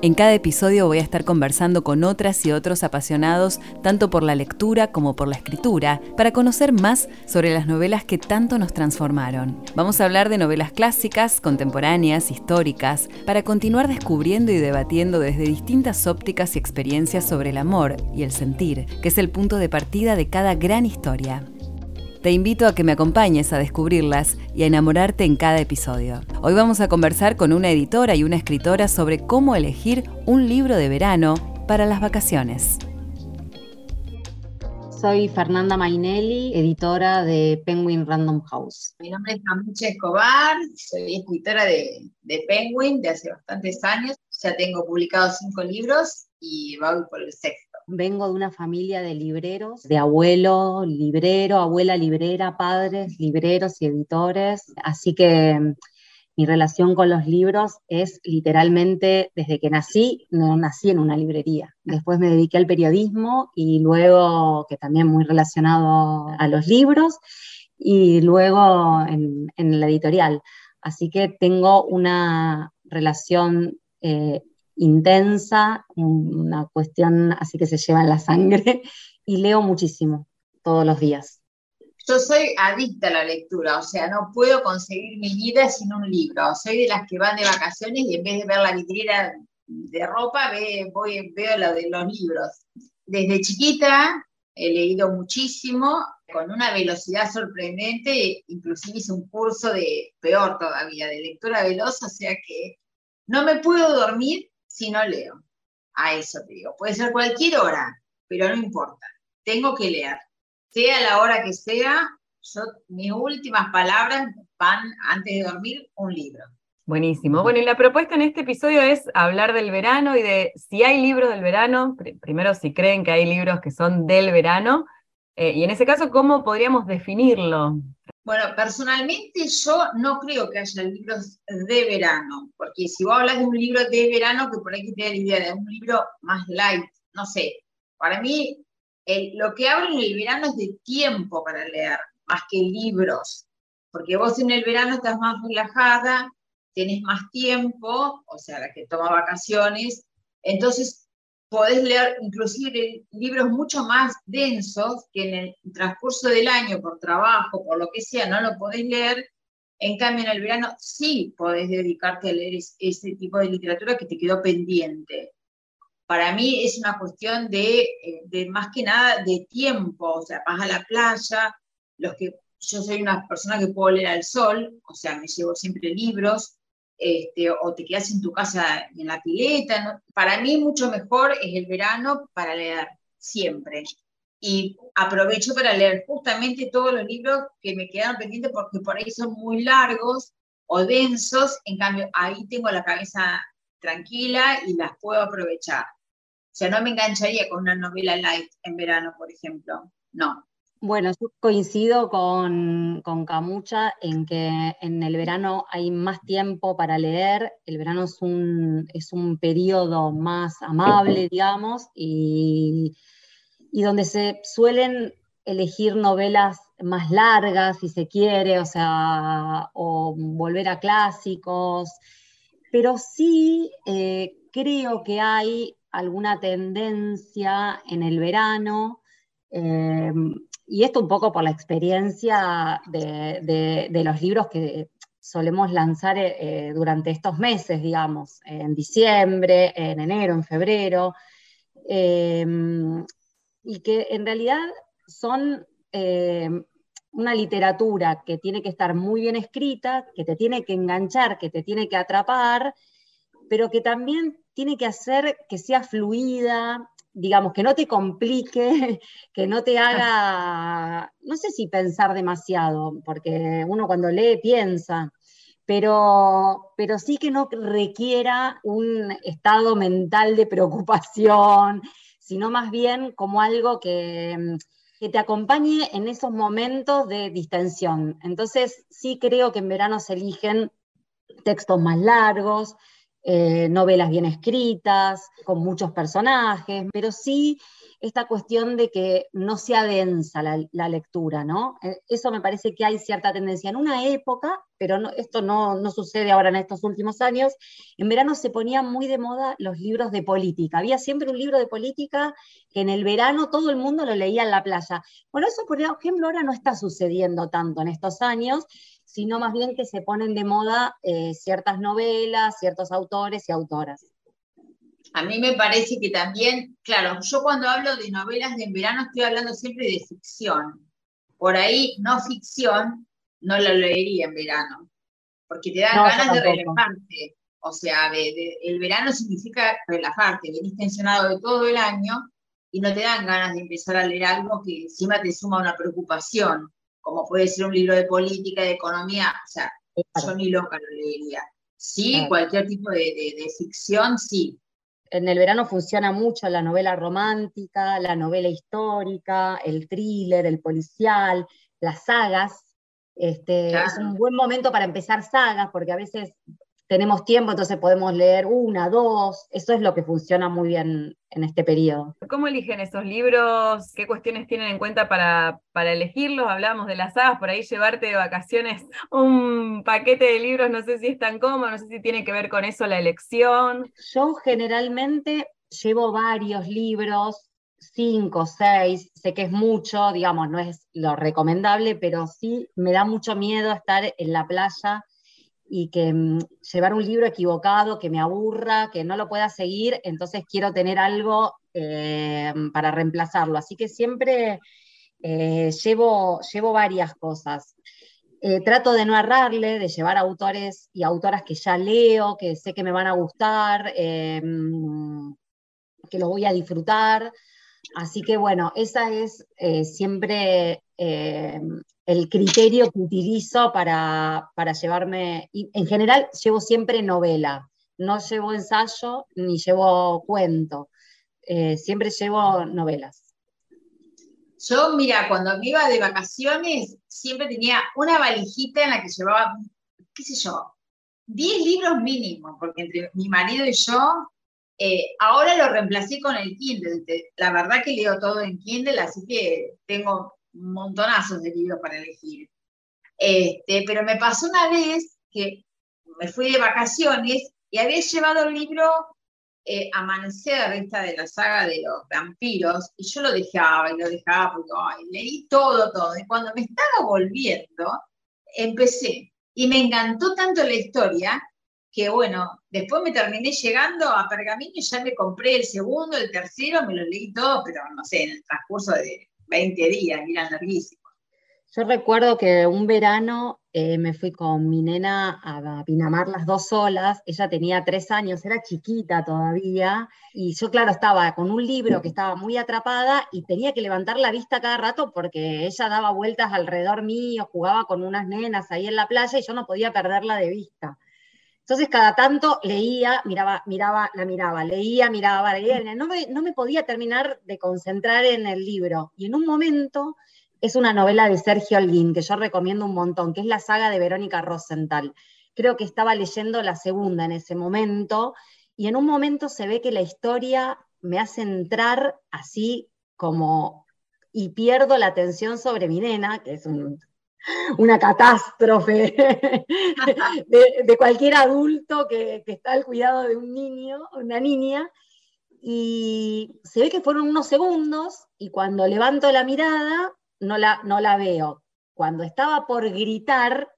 En cada episodio voy a estar conversando con otras y otros apasionados tanto por la lectura como por la escritura para conocer más sobre las novelas que tanto nos transformaron. Vamos a hablar de novelas clásicas, contemporáneas, históricas, para continuar descubriendo y debatiendo desde distintas ópticas y experiencias sobre el amor y el sentir, que es el punto de partida de cada gran historia. Te invito a que me acompañes a descubrirlas y a enamorarte en cada episodio. Hoy vamos a conversar con una editora y una escritora sobre cómo elegir un libro de verano para las vacaciones. Soy Fernanda Mainelli, editora de Penguin Random House. Mi nombre es Camucha Escobar, soy escritora de, de Penguin de hace bastantes años. Ya tengo publicados cinco libros y voy por el sexto. Vengo de una familia de libreros, de abuelo librero, abuela librera, padres libreros y editores, así que mm, mi relación con los libros es literalmente desde que nací, no nací en una librería. Después me dediqué al periodismo y luego, que también muy relacionado a los libros, y luego en, la editorial. Así que tengo una relación eh, intensa, una cuestión así que se lleva en la sangre, y leo muchísimo todos los días. Yo soy adicta a la lectura, o sea, no puedo conseguir mi vida sin un libro. Soy de las que van de vacaciones y en vez de ver la vidriera de ropa, voy, veo lo de los libros. Desde chiquita he leído muchísimo, con una velocidad sorprendente, inclusive hice un curso de, peor todavía, de lectura veloz, o sea que no me puedo dormir si no leo. A eso te digo. Puede ser cualquier hora, pero no importa. Tengo que leer. Sea la hora que sea, mis últimas palabras van antes de dormir un libro. Buenísimo. Bueno, y la propuesta en este episodio es hablar del verano y de si hay libros del verano, primero si creen que hay libros que son del verano, eh, y en ese caso, ¿cómo podríamos definirlo? Bueno, personalmente yo no creo que haya libros de verano, porque si vos hablas de un libro de verano, que por ahí te da la idea de un libro más light, no sé. Para mí, lo que hablo en el verano es de tiempo para leer, más que libros, porque vos en el verano estás más relajada, tenés más tiempo, o sea, la que toma vacaciones, entonces podés leer inclusive libros mucho más densos que en el transcurso del año, por trabajo, por lo que sea, no lo podés leer. En cambio, en el verano sí podés dedicarte a leer ese tipo de literatura que te quedó pendiente. Para mí es una cuestión de, eh, de más que nada de tiempo, o sea, vas a la playa, los que yo soy una persona que puedo leer al sol, o sea, me llevo siempre libros, este, o te quedas en tu casa en la pileta. Para mí mucho mejor es el verano para leer, siempre. Y aprovecho para leer justamente todos los libros que me quedan pendientes porque por ahí son muy largos o densos, en cambio ahí tengo la cabeza tranquila y las puedo aprovechar. O sea, no me engancharía con una novela light en verano, por ejemplo. No. Bueno, yo coincido con, Camucha en que en el verano hay más tiempo para leer, el verano es un, es un periodo más amable, digamos, y, donde se suelen elegir novelas más largas, si se quiere, o sea, o volver a clásicos, pero sí eh, creo que hay alguna tendencia en el verano. Eh, y esto un poco por la experiencia de, los libros que solemos lanzar eh, eh, durante estos meses, digamos, en diciembre, en enero, en febrero, em, y que en realidad son em, una literatura que tiene que estar muy bien escrita, que te tiene que enganchar, que te tiene que atrapar, pero que también tiene que hacer que sea fluida, digamos, que no te complique, que no te haga, no sé si pensar demasiado, porque uno cuando lee piensa, pero, pero sí que no requiera un estado mental de preocupación, sino más bien como algo que, que te acompañe en esos momentos de distensión. Entonces, sí creo que en verano se eligen textos más largos, eh, novelas bien escritas, con muchos personajes, pero sí esta cuestión de que no sea densa la, lectura, ¿no? Eh, eso me parece que hay cierta tendencia. En una época, pero esto no, no, sucede ahora en estos últimos años, en verano se ponían muy de moda los libros de política. Había siempre un libro de política que en el verano todo el mundo lo leía en la playa. Bueno, eso, por ejemplo, ahora no está sucediendo tanto en estos años, sino más bien que se ponen de moda eh, ciertas novelas, ciertos autores y autoras. A mí me parece que también, claro, yo cuando hablo de novelas de verano estoy hablando siempre de ficción. Por ahí, no ficción, no lo leería en verano, porque te dan ganas de relajarte. O sea, el verano significa relajarte, venís tensionado de todo el año y no te dan ganas de empezar a leer algo que encima te suma una preocupación, como puede ser un libro de política, de economía. O sea, yo ni loca lo leería. Sí, cualquier tipo de, de ficción, sí, en el verano funciona mucho la novela romántica, la novela histórica, el thriller, el policial, las sagas. Este, Es un buen momento para empezar sagas, porque a veces tenemos tiempo, entonces podemos leer una, dos. Eso es lo que funciona muy bien en este periodo. ¿Cómo eligen esos libros? ¿Qué cuestiones tienen en cuenta para, para elegirlos? Hablamos de las sagas, por ahí llevarte de vacaciones un paquete de libros, no sé si es tan cómodo, no sé si tiene que ver con eso la elección. Yo generalmente llevo varios libros, cinco, seis, sé que es mucho, digamos, no es lo recomendable, pero sí me da mucho miedo estar en la playa y que mm, llevar un libro equivocado, que me aburra, que no lo pueda seguir, entonces quiero tener algo eh, para reemplazarlo. Así que siempre eh, llevo, llevo varias cosas. Eh, trato de no errarle, de llevar autores y autoras que ya leo, que sé que me van a gustar, mm, que lo voy a disfrutar. Así que bueno, esa es siempre el criterio que utilizo para, llevarme, en general llevo siempre novela, no llevo ensayo ni llevo cuento, eh, siempre llevo novelas. Yo, mira, cuando me iba de vacaciones, siempre tenía una valijita en la que llevaba, qué sé yo, 10 libros mínimos, porque entre mi marido y yo, eh, ahora lo reemplacé con el Kindle. La verdad que leo todo en Kindle, así que tengo montonazos de libros para elegir. Este, pero me pasó una vez que me fui de vacaciones y había llevado el libro eh, Amanecer, esta de la saga de los vampiros, y yo lo dejaba y lo dejaba porque leí todo, todo. Y cuando me estaba volviendo, empecé. Y me encantó tanto la historia que, bueno, después me terminé llegando a Pergamino y ya me compré el segundo, el tercero, me lo leí todo, pero no sé, en el transcurso de 20 días, eran larguísimos. Yo recuerdo que un verano eh, me fui con mi nena a Pinamar las dos solas, ella tenía tres años, era chiquita todavía, y yo claro estaba con un libro que estaba muy atrapada y tenía que levantar la vista cada rato porque ella daba vueltas alrededor mío, jugaba con unas nenas ahí en la playa y yo no podía perderla de vista. Entonces cada tanto leía, miraba, miraba, la miraba, leía, miraba, leía, no me, no me podía terminar de concentrar en el libro. Y en un momento es una novela de Sergio Holguín, que yo recomiendo un montón, que es la saga de Verónica Rosenthal. Creo que estaba leyendo la segunda en ese momento, y en un momento se ve que la historia me hace entrar así como, y pierdo la atención sobre mi nena, que es un una catástrofe de, cualquier adulto que, está al cuidado de un niño, una niña, y se ve que fueron unos segundos y cuando levanto la mirada no la, no la veo. Cuando estaba por gritar,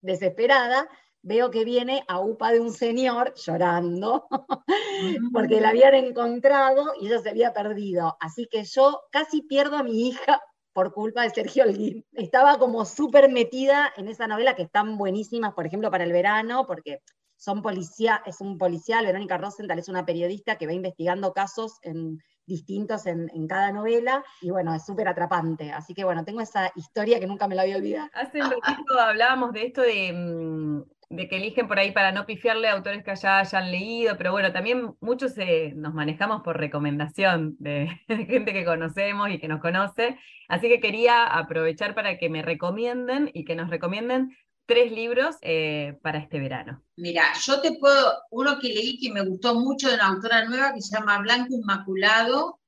desesperada, veo que viene a upa de un señor llorando porque la habían encontrado y ella se había perdido. Así que yo casi pierdo a mi hija por culpa de Sergio Holguín. Estaba como súper metida en esa novela que están buenísimas, por ejemplo, para el verano, porque son policía, es un policial, Verónica Rosenthal es una periodista que va investigando casos en, distintos en, cada novela, y bueno, es súper atrapante. Así que bueno, tengo esa historia que nunca me la había olvidado. Hace un ratito hablábamos de esto de, mm, de, que eligen por ahí para no pifiarle a autores que ya hayan leído, pero bueno, también muchos nos manejamos por recomendación de, gente que conocemos y que nos conoce. Así que quería aprovechar para que me recomienden y que nos recomienden tres libros eh, para este verano. Mira, yo te puedo, uno que leí que me gustó mucho de una autora nueva que se llama Blanco Inmaculado,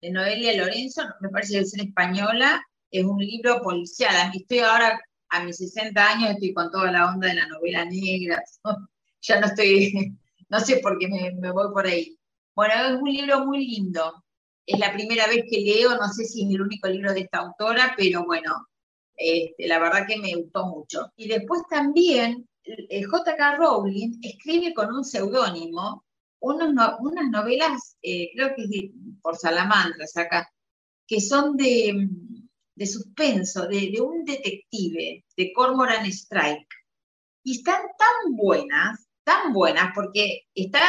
de Noelia Lorenzo, me parece que es española, es un libro policial. Estoy ahora, a mis 60 años, estoy con toda la onda de la novela negra, ya no estoy, no sé por qué me, voy por ahí. Bueno, es un libro muy lindo. Es la primera vez que leo, no sé si es el único libro de esta autora, pero bueno, este, la verdad que me gustó mucho. Y después también eh, J.K. Rowling escribe con un seudónimo unas novelas, eh, creo que es por Salamandras acá, que son de, de suspenso, de, un detective, de Cormoran Strike. Y están tan buenas, tan buenas, porque está,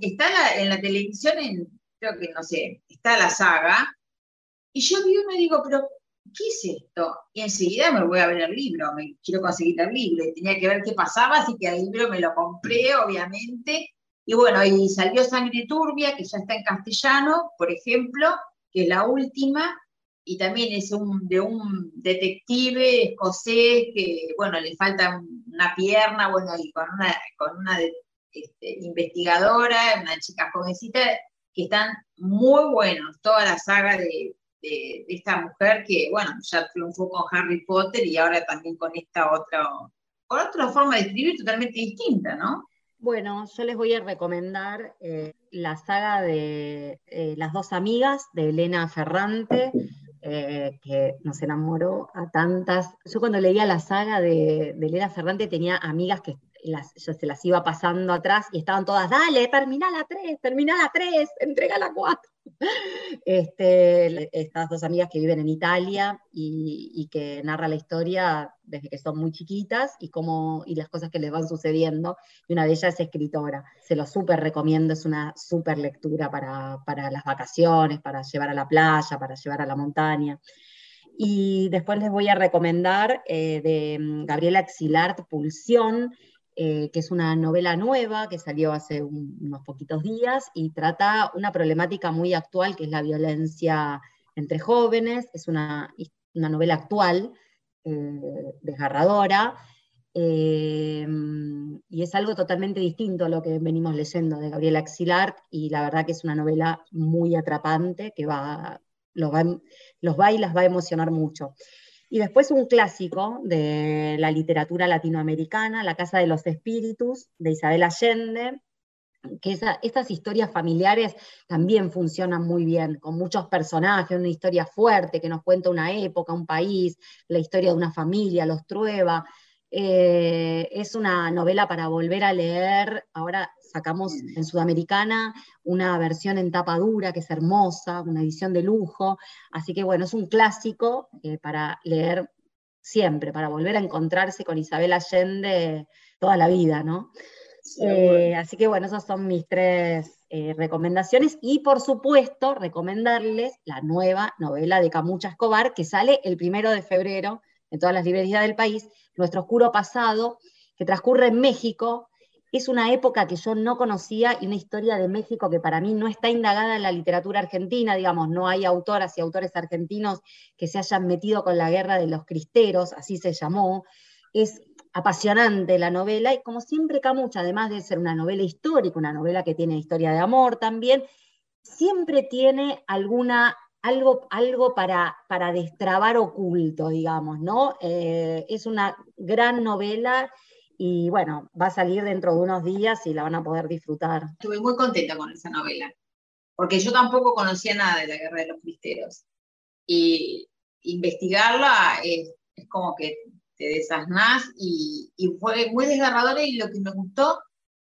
está en la televisión, creo que no sé, está la saga, y yo vi uno y digo, pero ¿qué es esto? Y enseguida me voy a ver el libro, me quiero conseguir el libro, y tenía que ver qué pasaba, así que el libro me lo compré, obviamente. Y bueno, y salió Sangre Turbia, que ya está en castellano, por ejemplo, que es la última, y también es un, de un detective escocés que, bueno, le falta una pierna, bueno, y con una, con una este, investigadora, una chica jovencita, que están muy buenos, toda la saga de, de, esta mujer que, bueno, ya triunfó con Harry Potter y ahora también con esta otra, con otra forma de escribir totalmente distinta, ¿no? Bueno, yo les voy a recomendar eh, la saga de eh, Las dos amigas de Elena Ferrante, eh, que nos enamoró a tantas. Yo cuando leía la saga de, de Elena Ferrante tenía amigas que yo se las iba pasando atrás y estaban todas, dale, termina la 3, termina la 3, entrega la 4. Este, estas dos amigas que viven en Italia y, que narra la historia desde que son muy chiquitas y, y las cosas que les van sucediendo. Y una de ellas es escritora. Se lo súper recomiendo, es una súper lectura para, para las vacaciones, para llevar a la playa, para llevar a la montaña. Y después les voy a recomendar eh, de mm, Gabriela Xilart, Pulsión, eh, que es una novela nueva que salió hace unos poquitos días y trata una problemática muy actual que es la violencia entre jóvenes. Es una, novela actual, eh, desgarradora, eh, y es algo totalmente distinto a lo que venimos leyendo de Gabriela Xilart, y la verdad que es una novela muy atrapante que va, los, va, los va y las va a emocionar mucho. Y después un clásico de la literatura latinoamericana, La Casa de los Espíritus, de Isabel Allende, que estas historias familiares también funcionan muy bien, con muchos personajes, una historia fuerte que nos cuenta una época, un país, la historia de una familia, los Trueba. Eh, es una novela para volver a leer. Ahora sacamos en Sudamericana una versión en tapa dura que es hermosa, una edición de lujo. Así que bueno, es un clásico eh, para leer siempre, para volver a encontrarse con Isabel Allende toda la vida, ¿no? Eh, así que bueno, esas son mis tres recomendaciones y por supuesto recomendarles la nueva novela de Camucha Escobar que sale el primero de febrero en todas las librerías del país, Nuestro Oscuro Pasado, que transcurre en México. Es una época que yo no conocía y una historia de México que para mí no está indagada en la literatura argentina, digamos, no hay autoras y autores argentinos que se hayan metido con la guerra de los cristeros, así se llamó. Es apasionante la novela y como siempre Camucha, además de ser una novela histórica, una novela que tiene historia de amor también, siempre tiene alguna algo, algo para, para destrabar oculto, digamos, ¿no? Eh, es una gran novela y bueno, va a salir dentro de unos días y la van a poder disfrutar. Estuve muy contenta con esa novela, porque yo tampoco conocía nada de la Guerra de los Cristeros. Y investigarla es, como que te desasnás y, fue muy desgarradora y lo que me gustó,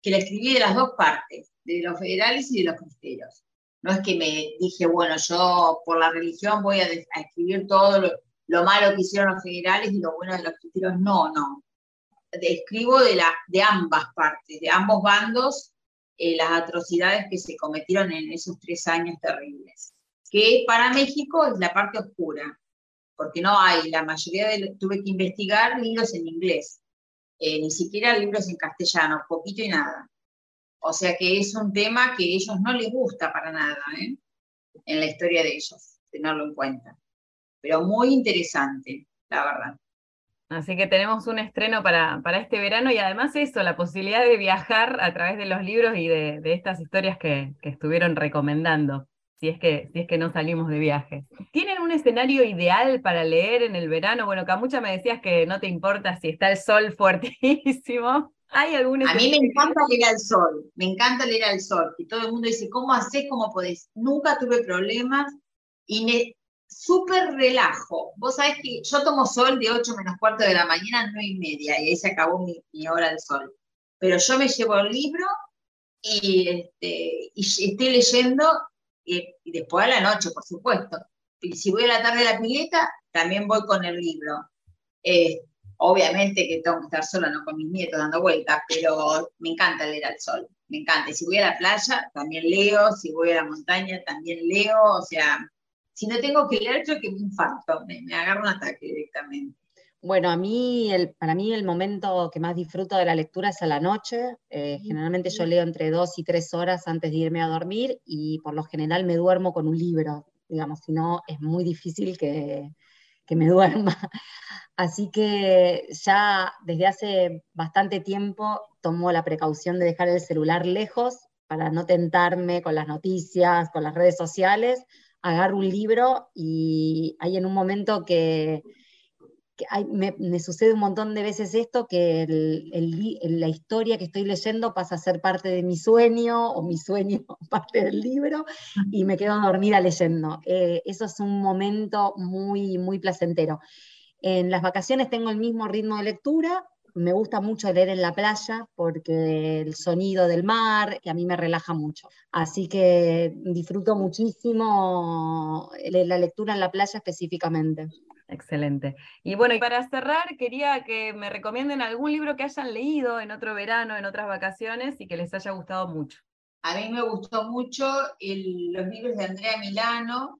que la escribí de las dos partes, de los federales y de los cristeros. No es que me dije, bueno, yo por la religión voy a, escribir todo lo, malo que hicieron los federales y lo bueno de los cristianos. No, no. escribo de, la, de ambas partes, de ambos bandos, eh, las atrocidades que se cometieron en esos tres años terribles. Que para México es la parte oscura, porque no hay, la mayoría de, tuve que investigar libros en inglés, eh, ni siquiera libros en castellano, poquito y nada. O sea que es un tema que a ellos no les gusta para nada, ¿eh? en la historia de ellos, tenerlo en cuenta. Pero muy interesante, la verdad. Así que tenemos un estreno para, para, este verano y además eso, la posibilidad de viajar a través de los libros y de, estas historias que, estuvieron recomendando, si es, que, si es que no salimos de viaje. ¿Tienen un escenario ideal para leer en el verano? Bueno, Camucha me decías que no te importa si está el sol fuertísimo. ¿Hay algún A mí me encanta leer al sol, me encanta leer al sol. Y todo el mundo dice, ¿cómo haces? ¿Cómo podés? Nunca tuve problemas y me, súper relajo. Vos sabés que yo tomo sol de 8 menos cuarto de la mañana a 9 y media, y ahí se acabó mi, hora del sol. Pero yo me llevo el libro y, este, y estoy leyendo, y, después a la noche, por supuesto. Y si voy a la tarde a la pileta, también voy con el libro. Eh, obviamente que tengo que estar sola, no con mis nietos dando vueltas, pero me encanta leer al sol, me encanta. Y si voy a la playa, también leo, si voy a la montaña, también leo, o sea, si no tengo que leer, yo que me infarto, me, me agarro un ataque directamente. Bueno, a mí, el, para mí el momento que más disfruto de la lectura es a la noche. Eh, generalmente yo leo entre dos y tres horas antes de irme a dormir y por lo general me duermo con un libro, digamos, si no es muy difícil que, que me duerma. Así que ya desde hace bastante tiempo tomo la precaución de dejar el celular lejos para no tentarme con las noticias, con las redes sociales, agarro un libro y hay en un momento que, me, sucede un montón de veces esto, que la historia que estoy leyendo pasa a ser parte de mi sueño o mi sueño parte del libro y me quedo dormida leyendo. Eh, eso es un momento muy, muy placentero. En las vacaciones tengo el mismo ritmo de lectura, me gusta mucho leer en la playa porque el sonido del mar, que a mí me relaja mucho. Así que disfruto muchísimo la lectura en la playa específicamente. Excelente. Y bueno, y para cerrar, quería que me recomienden algún libro que hayan leído en otro verano, en otras vacaciones y que les haya gustado mucho. A mí me gustó mucho los libros de Andrea Milano,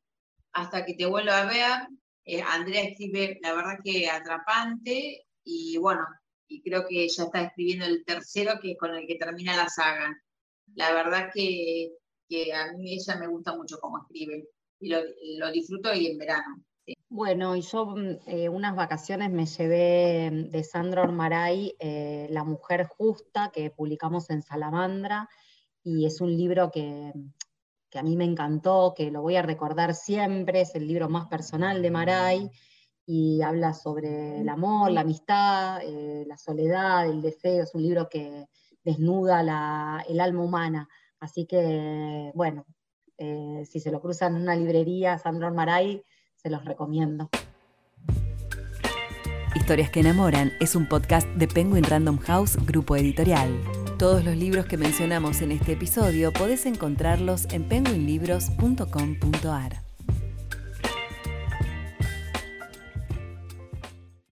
Hasta que te vuelva a ver. Eh, Andrea escribe, la verdad que atrapante, y bueno, y creo que ya está escribiendo el tercero, que es con el que termina la saga. La verdad que, que a mí ella me gusta mucho cómo escribe y lo, lo disfruto y en verano. Bueno, y yo mm, eh, unas vacaciones me llevé de Sandra Ormaray, eh, La Mujer Justa, que publicamos en Salamandra, y es un libro que, que, a mí me encantó, que lo voy a recordar siempre, es el libro más personal de Maray, y habla sobre el amor, la amistad, eh, la soledad, el deseo. Es un libro que desnuda el alma humana. Así que, bueno, eh, si se lo cruzan en una librería, Sandro Maray, se los recomiendo. Historias que enamoran es un podcast de Penguin Random House, grupo editorial. Todos los libros que mencionamos en este episodio podés encontrarlos en penguinlibros.com.ar.